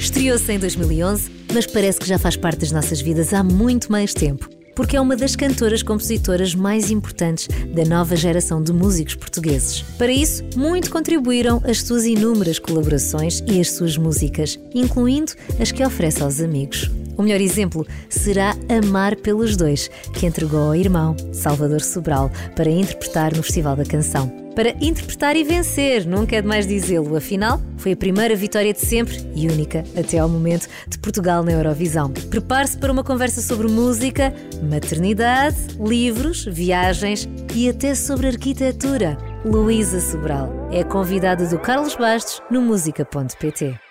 Estreou-se em 2011, mas parece que já faz parte das nossas vidas há muito mais tempo porque é uma das cantoras compositoras mais importantes da nova geração de músicos portugueses. Para isso, muito contribuíram as suas inúmeras colaborações e as suas músicas, incluindo as que oferece aos amigos. O melhor exemplo será Amar pelos Dois, que entregou ao irmão, Salvador Sobral, para interpretar no Festival da Canção. Para interpretar e vencer, nunca é demais dizê-lo, afinal, foi a primeira vitória de sempre e única até ao momento de Portugal na Eurovisão. Prepare-se para uma conversa sobre música, maternidade, livros, viagens e até sobre arquitetura. Luísa Sobral é convidada do Carlos Bastos no música.pt.